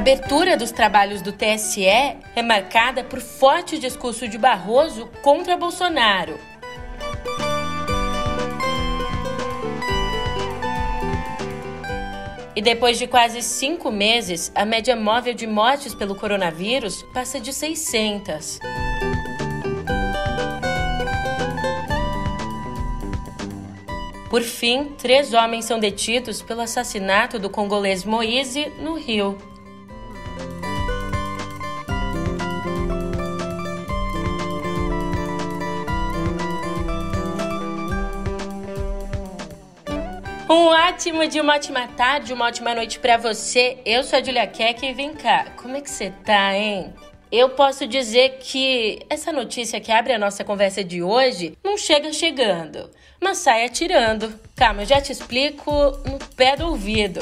abertura dos trabalhos do TSE é marcada por forte discurso de Barroso contra Bolsonaro. E depois de quase cinco meses, a média móvel de mortes pelo coronavírus passa de 600. Por fim, três homens são detidos pelo assassinato do congolês Moise no Rio. Um ótimo dia, uma ótima tarde, uma ótima noite para você. Eu sou a Julia Keck e vem cá, como é que você tá, hein? Eu posso dizer que essa notícia que abre a nossa conversa de hoje não chega chegando mas sai atirando. Calma, eu já te explico no pé do ouvido.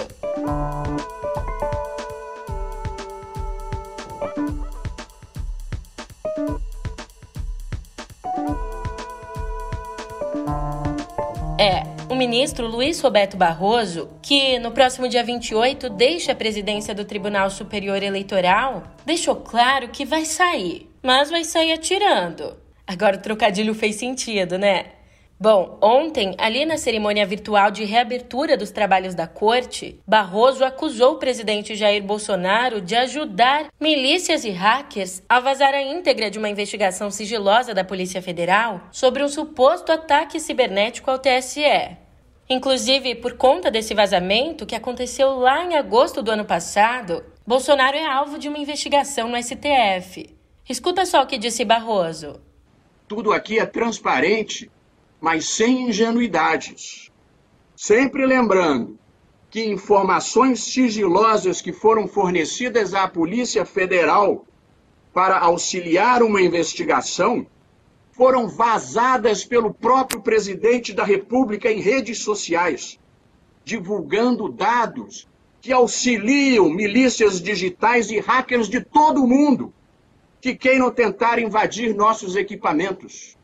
É, o ministro Luiz Roberto Barroso, que no próximo dia 28 deixa a presidência do Tribunal Superior Eleitoral, deixou claro que vai sair, mas vai sair atirando. Agora o trocadilho fez sentido, né? Bom, ontem, ali na cerimônia virtual de reabertura dos trabalhos da corte, Barroso acusou o presidente Jair Bolsonaro de ajudar milícias e hackers a vazar a íntegra de uma investigação sigilosa da Polícia Federal sobre um suposto ataque cibernético ao TSE. Inclusive, por conta desse vazamento que aconteceu lá em agosto do ano passado, Bolsonaro é alvo de uma investigação no STF. Escuta só o que disse Barroso. Tudo aqui é transparente mas sem ingenuidades. Sempre lembrando que informações sigilosas que foram fornecidas à Polícia Federal para auxiliar uma investigação foram vazadas pelo próprio presidente da República em redes sociais, divulgando dados que auxiliam milícias digitais e hackers de todo o mundo que queiram tentar invadir nossos equipamentos.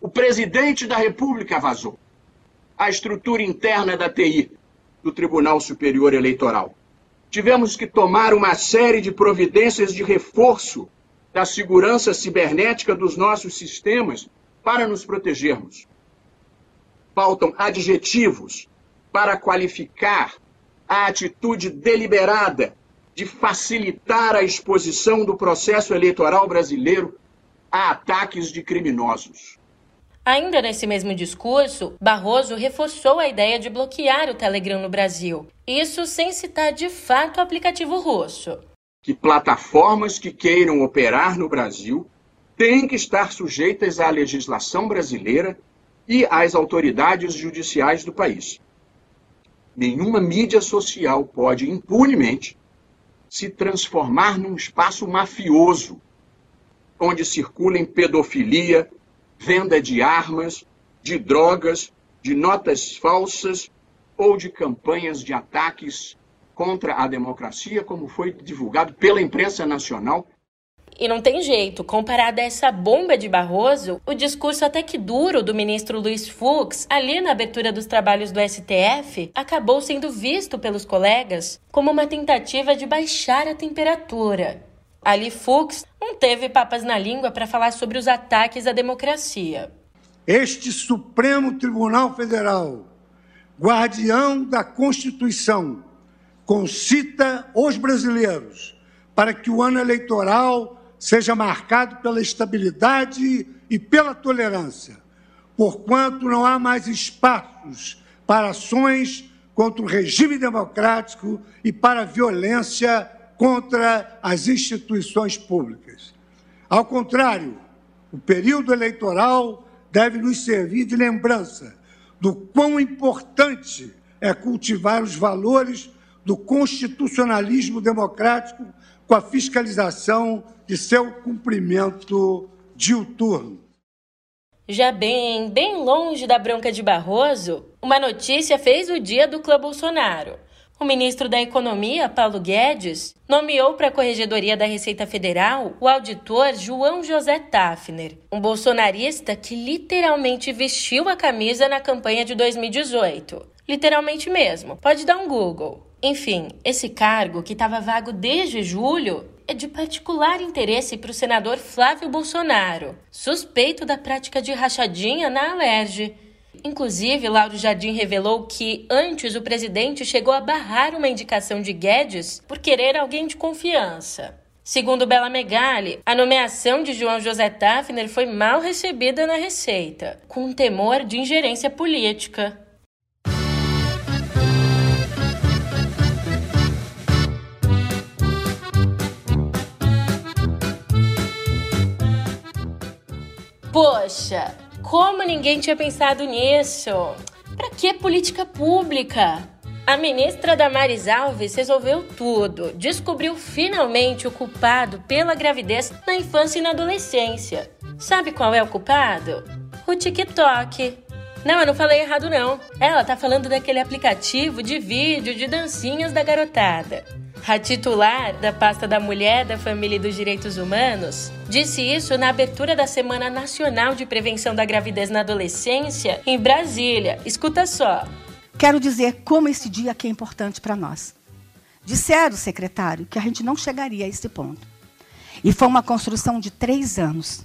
O presidente da República vazou. A estrutura interna da TI, do Tribunal Superior Eleitoral. Tivemos que tomar uma série de providências de reforço da segurança cibernética dos nossos sistemas para nos protegermos. Faltam adjetivos para qualificar a atitude deliberada de facilitar a exposição do processo eleitoral brasileiro a ataques de criminosos. Ainda nesse mesmo discurso, Barroso reforçou a ideia de bloquear o Telegram no Brasil. Isso sem citar de fato o aplicativo russo. Que plataformas que queiram operar no Brasil têm que estar sujeitas à legislação brasileira e às autoridades judiciais do país. Nenhuma mídia social pode impunemente se transformar num espaço mafioso, onde circulem pedofilia, venda de armas, de drogas, de notas falsas ou de campanhas de ataques contra a democracia, como foi divulgado pela imprensa nacional. E não tem jeito, comparado a essa bomba de Barroso, o discurso até que duro do ministro Luiz Fux, ali na abertura dos trabalhos do STF, acabou sendo visto pelos colegas como uma tentativa de baixar a temperatura. Ali Fux não teve papas na língua para falar sobre os ataques à democracia. Este Supremo Tribunal Federal, guardião da Constituição, concita os brasileiros para que o ano eleitoral seja marcado pela estabilidade e pela tolerância, porquanto não há mais espaços para ações contra o regime democrático e para a violência contra as instituições públicas. Ao contrário, o período eleitoral deve nos servir de lembrança do quão importante é cultivar os valores do constitucionalismo democrático com a fiscalização de seu cumprimento diuturno. Já bem, bem longe da bronca de Barroso, uma notícia fez o dia do Clã Bolsonaro. O ministro da Economia, Paulo Guedes, nomeou para a Corregedoria da Receita Federal o auditor João José Tafner, um bolsonarista que literalmente vestiu a camisa na campanha de 2018. Literalmente mesmo, pode dar um Google. Enfim, esse cargo, que estava vago desde julho, é de particular interesse para o senador Flávio Bolsonaro, suspeito da prática de rachadinha na Alerj. Inclusive, Lauro Jardim revelou que antes o presidente chegou a barrar uma indicação de Guedes por querer alguém de confiança. Segundo Bela Megali, a nomeação de João José Tafner foi mal recebida na Receita, com temor de ingerência política. Poxa, como ninguém tinha pensado nisso? Para que política pública? A ministra Damares Alves resolveu tudo. Descobriu finalmente o culpado pela gravidez na infância e na adolescência. Sabe qual é o culpado? O TikTok. Não, eu não falei errado não. Ela tá falando daquele aplicativo de vídeo de dancinhas da garotada. A titular da pasta da Mulher, da Família e dos Direitos Humanos disse isso na abertura da Semana Nacional de Prevenção da Gravidez na Adolescência em Brasília. Escuta só. Quero dizer como esse dia aqui é importante para nós. Disseram, secretário, que a gente não chegaria a esse ponto. E foi uma construção de três anos.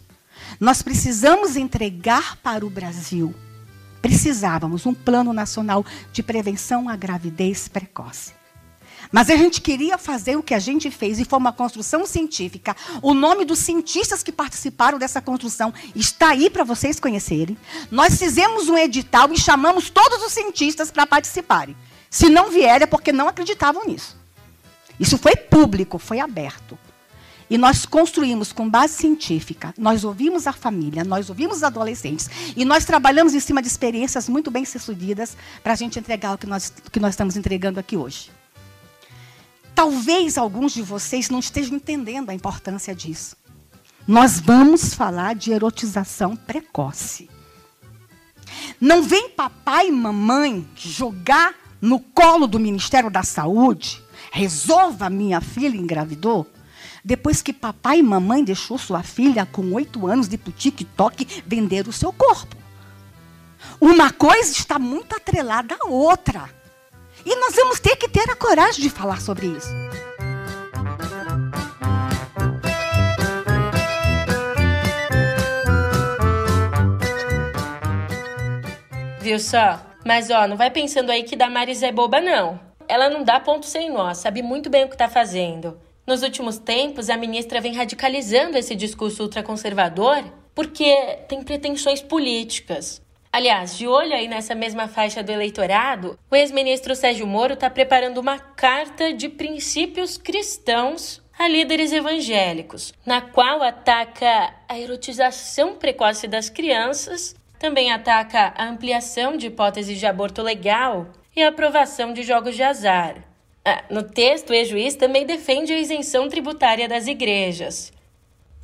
Nós precisamos entregar para o Brasil. Precisávamos um plano nacional de prevenção à gravidez precoce. Mas a gente queria fazer o que a gente fez e foi uma construção científica. O nome dos cientistas que participaram dessa construção está aí para vocês conhecerem. Nós fizemos um edital e chamamos todos os cientistas para participarem. Se não vierem é porque não acreditavam nisso. Isso foi público, foi aberto. E nós construímos com base científica, nós ouvimos a família, nós ouvimos os adolescentes, e nós trabalhamos em cima de experiências muito bem sucedidas para a gente entregar o que nós, que nós estamos entregando aqui hoje. Talvez alguns de vocês não estejam entendendo a importância disso. Nós vamos falar de erotização precoce. Não vem papai e mamãe jogar no colo do Ministério da Saúde, resolva minha filha engravidou, depois que papai e mamãe deixou sua filha com oito anos de TikTok vender o seu corpo. Uma coisa está muito atrelada à outra. E nós vamos ter que ter a coragem de falar sobre isso. Viu só? Mas ó, não vai pensando aí que Damares é boba, não. Ela não dá ponto sem nó, sabe muito bem o que tá fazendo. Nos últimos tempos, a ministra vem radicalizando esse discurso ultraconservador porque tem pretensões políticas. Aliás, de olho aí nessa mesma faixa do eleitorado, o ex-ministro Sérgio Moro está preparando uma carta de princípios cristãos a líderes evangélicos, na qual ataca a erotização precoce das crianças, também ataca a ampliação de hipóteses de aborto legal e a aprovação de jogos de azar. Ah, no texto, o ex-juiz também defende a isenção tributária das igrejas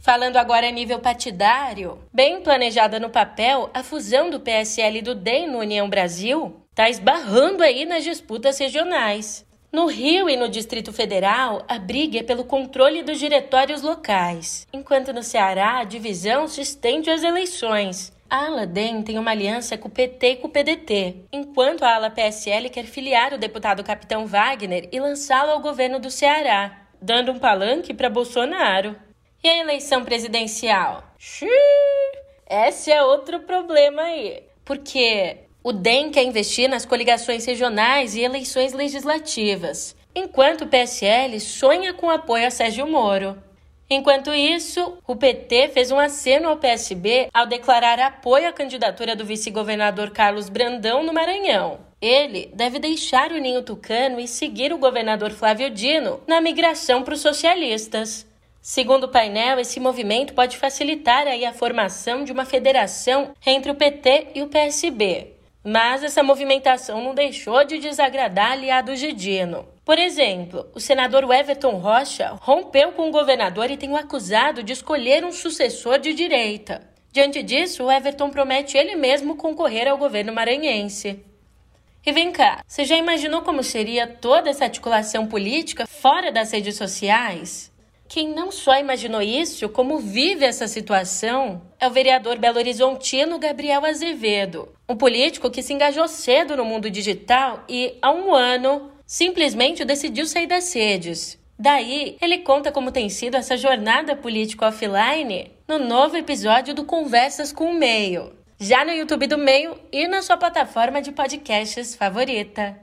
Falando agora a nível partidário, bem planejada no papel, a fusão do PSL e do DEM no União Brasil está esbarrando aí nas disputas regionais. No Rio e no Distrito Federal, a briga é pelo controle dos diretórios locais, enquanto no Ceará a divisão se estende às eleições. A ala DEM tem uma aliança com o PT e com o PDT, enquanto a ala PSL quer filiar o deputado Capitão Wagner e lançá-lo ao governo do Ceará, dando um palanque para Bolsonaro. E a eleição presidencial? Xiii, esse é outro problema aí. Porque o DEM quer investir nas coligações regionais e eleições legislativas, enquanto o PSL sonha com apoio a Sérgio Moro. Enquanto isso, o PT fez um aceno ao PSB ao declarar apoio à candidatura do vice-governador Carlos Brandão no Maranhão. Ele deve deixar o ninho tucano e seguir o governador Flávio Dino na migração para os socialistas. Segundo o painel, esse movimento pode facilitar aí a formação de uma federação entre o PT e o PSB. Mas essa movimentação não deixou de desagradar aliados de Dino. Por exemplo, o senador Everton Rocha rompeu com o governador e tem o acusado de escolher um sucessor de direita. Diante disso, o Everton promete ele mesmo concorrer ao governo maranhense. E vem cá, você já imaginou como seria toda essa articulação política fora das redes sociais? Quem não só imaginou isso, como vive essa situação, é o vereador belo-horizontino Gabriel Azevedo, um político que se engajou cedo no mundo digital e, há um ano, simplesmente decidiu sair das redes. Daí, ele conta como tem sido essa jornada política offline no novo episódio do Conversas com o Meio, já no YouTube do Meio e na sua plataforma de podcasts favorita.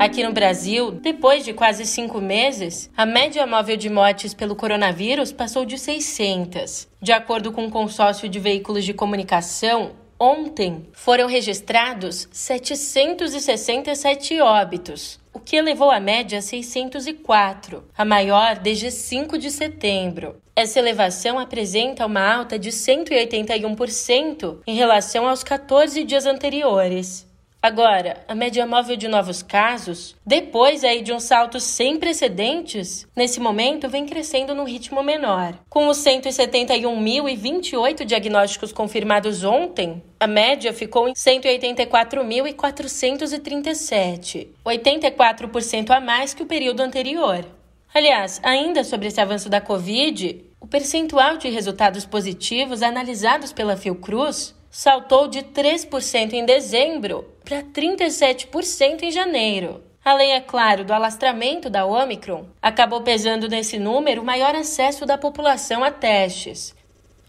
Aqui no Brasil, depois de quase cinco meses, a média móvel de mortes pelo coronavírus passou de 600. De acordo com o consórcio de veículos de comunicação, ontem foram registrados 767 óbitos, o que elevou a média a 604, a maior desde 5 de setembro. Essa elevação apresenta uma alta de 181% em relação aos 14 dias anteriores. Agora, a média móvel de novos casos, depois aí de um salto sem precedentes, nesse momento vem crescendo num ritmo menor. Com os 171.028 diagnósticos confirmados ontem, a média ficou em 184.437, 84% a mais que o período anterior. Aliás, ainda sobre esse avanço da Covid, o percentual de resultados positivos analisados pela Fiocruz saltou de 3% em dezembro para 37% em janeiro. Além, é claro, do alastramento da Omicron, acabou pesando nesse número o maior acesso da população a testes.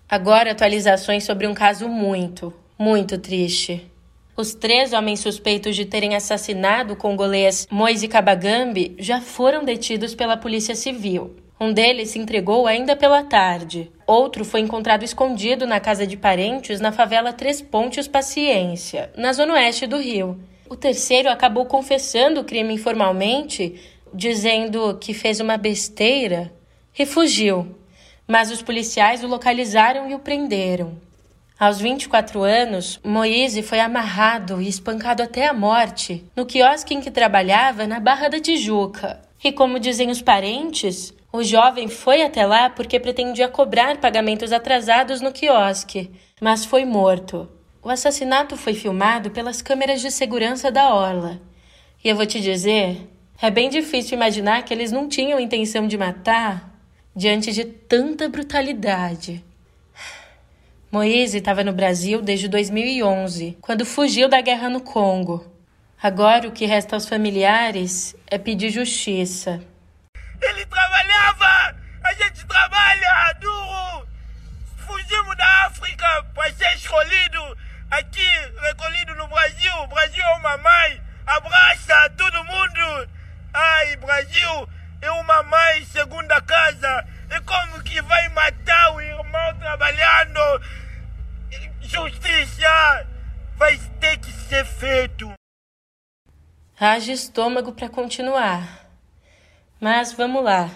Agora, atualizações sobre um caso muito, muito triste. Os três homens suspeitos de terem assassinado o congolês Moise Kabagambi já foram detidos pela Polícia Civil. Um deles se entregou ainda pela tarde. Outro foi encontrado escondido na casa de parentes na favela Três Pontes Paciência, na zona oeste do Rio. O terceiro acabou confessando o crime informalmente, dizendo que fez uma besteira e fugiu. Mas os policiais o localizaram e o prenderam. Aos 24 anos, Moise foi amarrado e espancado até a morte no quiosque em que trabalhava na Barra da Tijuca. E como dizem os parentes, o jovem foi até lá porque pretendia cobrar pagamentos atrasados no quiosque, mas foi morto. O assassinato foi filmado pelas câmeras de segurança da Orla. E eu vou te dizer, é bem difícil imaginar que eles não tinham intenção de matar diante de tanta brutalidade. Moise estava no Brasil desde 2011, quando fugiu da guerra no Congo. Agora o que resta aos familiares é pedir justiça. Ele trabalhava! A gente trabalha duro! Fugimos da África para ser escolhido aqui, recolhido no Brasil. O Brasil é uma mãe, abraça todo mundo! Ai, Brasil é uma mãe segunda casa. E como que vai matar o irmão trabalhando? Justiça vai ter que ser feito. Haja estômago para continuar. Mas vamos lá.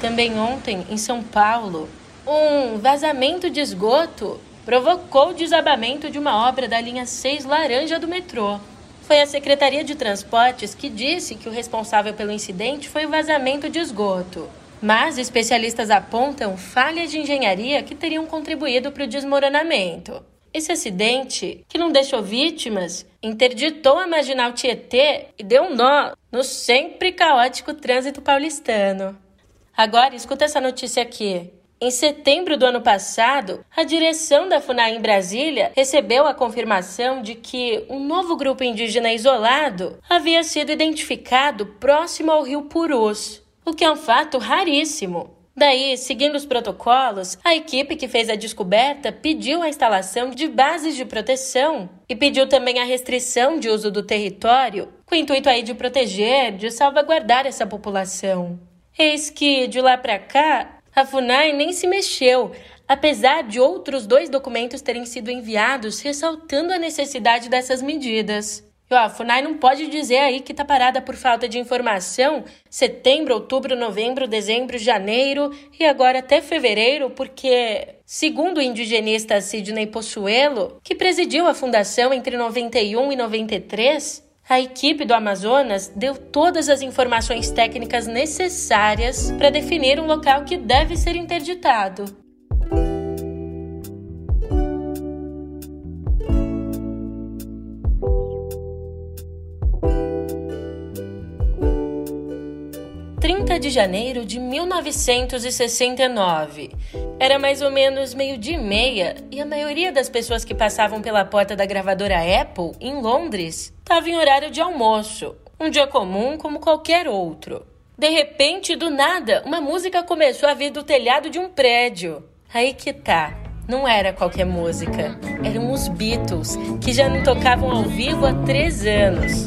Também ontem, em São Paulo, um vazamento de esgoto provocou o desabamento de uma obra da linha 6 laranja do metrô. Foi a Secretaria de Transportes que disse que o responsável pelo incidente foi o vazamento de esgoto. Mas especialistas apontam falhas de engenharia que teriam contribuído para o desmoronamento. Esse acidente, que não deixou vítimas, interditou a marginal Tietê e deu um nó no sempre caótico trânsito paulistano. Agora, escuta essa notícia aqui. Em setembro do ano passado, a direção da FUNAI em Brasília recebeu a confirmação de que um novo grupo indígena isolado havia sido identificado próximo ao rio Purus, o que é um fato raríssimo. Daí, seguindo os protocolos, a equipe que fez a descoberta pediu a instalação de bases de proteção e pediu também a restrição de uso do território, com o intuito aí de proteger, de salvaguardar essa população. Eis que, de lá para cá, a FUNAI nem se mexeu, apesar de outros dois documentos terem sido enviados ressaltando a necessidade dessas medidas. E, ó, a FUNAI não pode dizer aí que está parada por falta de informação setembro, outubro, novembro, dezembro, janeiro e agora até fevereiro, porque, segundo o indigenista Sidney Possuelo, que presidiu a fundação entre 91 e 93, a equipe do Amazonas deu todas as informações técnicas necessárias para definir um local que deve ser interditado. De janeiro de 1969. Era mais ou menos meio-dia e meia e a maioria das pessoas que passavam pela porta da gravadora Apple, em Londres, estava em horário de almoço. Um dia comum como qualquer outro. De repente, do nada, uma música começou a vir do telhado de um prédio. Aí que tá. Não era qualquer música. Eram os Beatles, que já não tocavam ao vivo há três anos.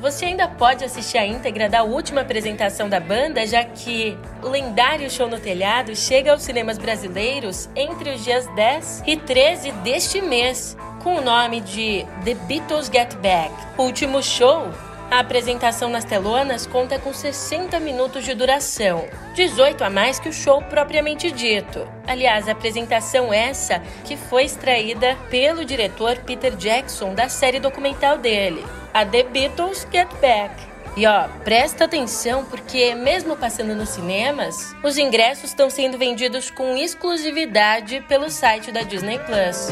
você ainda pode assistir a íntegra da última apresentação da banda, já que o lendário show no telhado chega aos cinemas brasileiros entre os dias 10 e 13 deste mês, com o nome de The Beatles Get Back. O último show a apresentação nas telonas conta com 60 minutos de duração, 18 a mais que o show propriamente dito. Aliás, a apresentação essa que foi extraída pelo diretor Peter Jackson da série documental dele, a The Beatles Get Back. E ó, presta atenção porque, mesmo passando nos cinemas, os ingressos estão sendo vendidos com exclusividade pelo site da Disney Plus.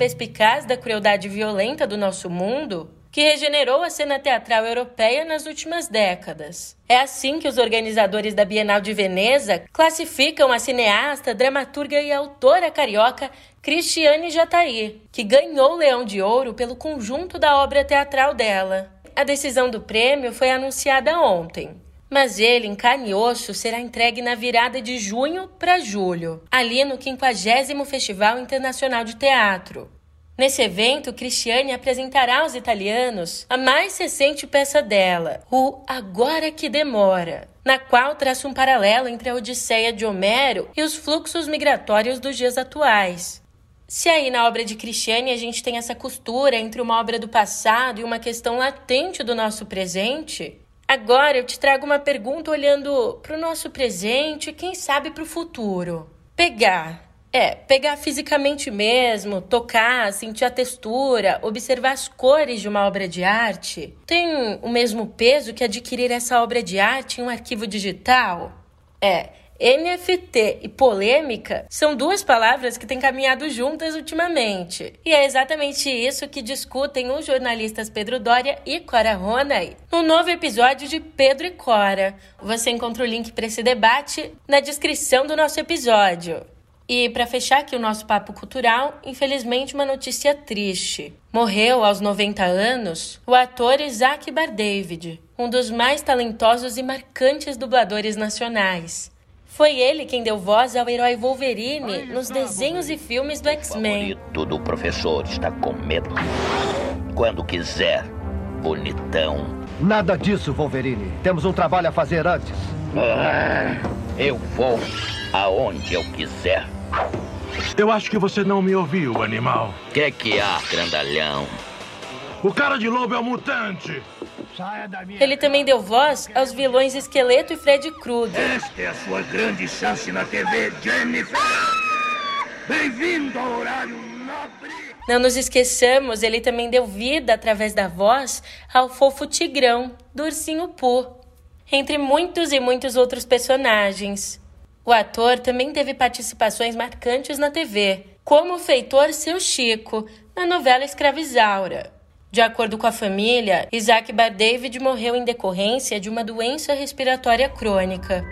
Perspicaz da crueldade violenta do nosso mundo, que regenerou a cena teatral europeia nas últimas décadas. É assim que os organizadores da Bienal de Veneza classificam a cineasta, dramaturga e autora carioca Cristiane Jataí, que ganhou o Leão de Ouro pelo conjunto da obra teatral dela. A decisão do prêmio foi anunciada ontem mas ele, em carne osso, será entregue na virada de junho para julho, ali no 50 Festival Internacional de Teatro. Nesse evento, Cristiane apresentará aos italianos a mais recente peça dela, o Agora que Demora, na qual traça um paralelo entre a Odisseia de Homero e os fluxos migratórios dos dias atuais. Se aí na obra de Cristiane a gente tem essa costura entre uma obra do passado e uma questão latente do nosso presente, Agora eu te trago uma pergunta olhando para o nosso presente e quem sabe para o futuro. Pegar. É, pegar fisicamente mesmo, tocar, sentir a textura, observar as cores de uma obra de arte, tem o mesmo peso que adquirir essa obra de arte em um arquivo digital? É, NFT e polêmica são duas palavras que têm caminhado juntas ultimamente. E é exatamente isso que discutem os jornalistas Pedro Dória e Cora Ronay no novo episódio de Pedro e Cora. Você encontra o link para esse debate na descrição do nosso episódio. E para fechar aqui o nosso papo cultural, infelizmente uma notícia triste. Morreu aos 90 anos o ator Isaac Bardavid, um dos mais talentosos e marcantes dubladores nacionais. Foi ele quem deu voz ao herói Wolverine nos desenhos e filmes do X-Men. O do professor está com medo. Quando quiser, bonitão. Nada disso, Wolverine. Temos um trabalho a fazer antes. Ah, eu vou aonde eu quiser. Eu acho que você não me ouviu, animal. O que, que há, grandalhão? O cara de lobo é um mutante. Ele também deu voz aos vilões Esqueleto e Fred Krueger. Esta é a sua grande chance na TV, Jennifer. Bem-vindo ao horário nobre. Não nos esqueçamos, ele também deu vida através da voz ao fofo Tigrão, do Ursinho Pooh, entre muitos e muitos outros personagens. O ator também teve participações marcantes na TV, como o feitor Seu Chico, na novela Escravizaura. De acordo com a família, Isaac Bar David morreu em decorrência de uma doença respiratória crônica.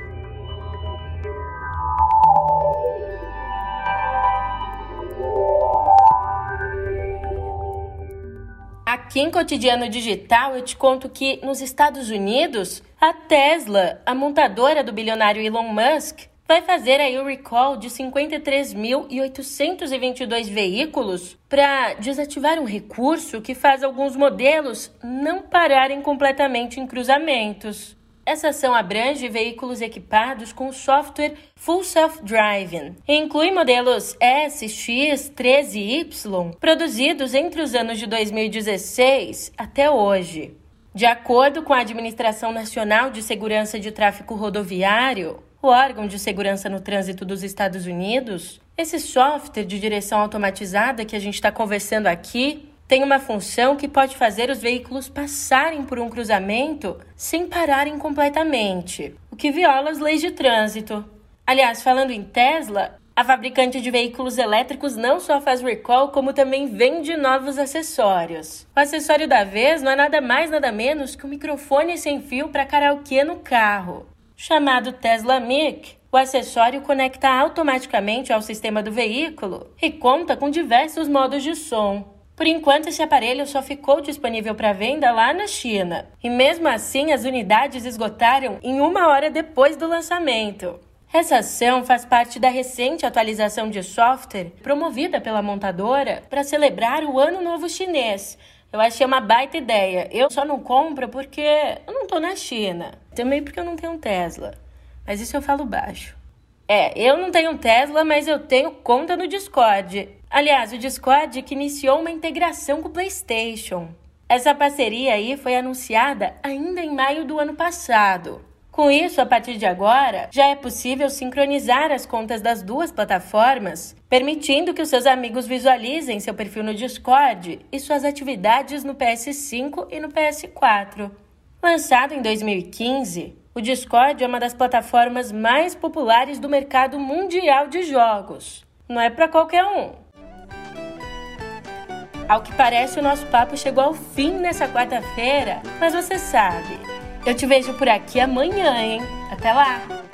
Aqui em Cotidiano Digital, eu te conto que nos Estados Unidos, a Tesla, a montadora do bilionário Elon Musk, vai fazer aí o recall de 53.822 veículos para desativar um recurso que faz alguns modelos não pararem completamente em cruzamentos. Essa ação abrange veículos equipados com software Full Self-Driving e inclui modelos S, X, 13 e Y produzidos entre os anos de 2016 até hoje. De acordo com a Administração Nacional de Segurança de Tráfego Rodoviário, o órgão de segurança no trânsito dos Estados Unidos, esse software de direção automatizada que a gente está conversando aqui tem uma função que pode fazer os veículos passarem por um cruzamento sem pararem completamente, o que viola as leis de trânsito. Aliás, falando em Tesla, a fabricante de veículos elétricos não só faz recall, como também vende novos acessórios. O acessório da vez não é nada mais nada menos que um microfone sem fio para karaokê no carro. Chamado Tesla Mic, o acessório conecta automaticamente ao sistema do veículo e conta com diversos modos de som. Por enquanto, esse aparelho só ficou disponível para venda lá na China. E mesmo assim, as unidades esgotaram em uma hora depois do lançamento. Essa ação faz parte da recente atualização de software promovida pela montadora para celebrar o Ano Novo Chinês. Eu achei uma baita ideia. Eu só não compro porque eu não estou na China. Também porque eu não tenho um Tesla. Mas isso eu falo baixo. É, eu não tenho um Tesla, mas eu tenho conta no Discord. Aliás, o Discord que iniciou uma integração com o PlayStation. Essa parceria aí foi anunciada ainda em maio do ano passado. Com isso, a partir de agora, já é possível sincronizar as contas das duas plataformas, permitindo que os seus amigos visualizem seu perfil no Discord e suas atividades no PS5 e no PS4. Lançado em 2015, o Discord é uma das plataformas mais populares do mercado mundial de jogos. Não é para qualquer um. Ao que parece, o nosso papo chegou ao fim nessa quarta-feira, mas você sabe, eu te vejo por aqui amanhã, hein? Até lá!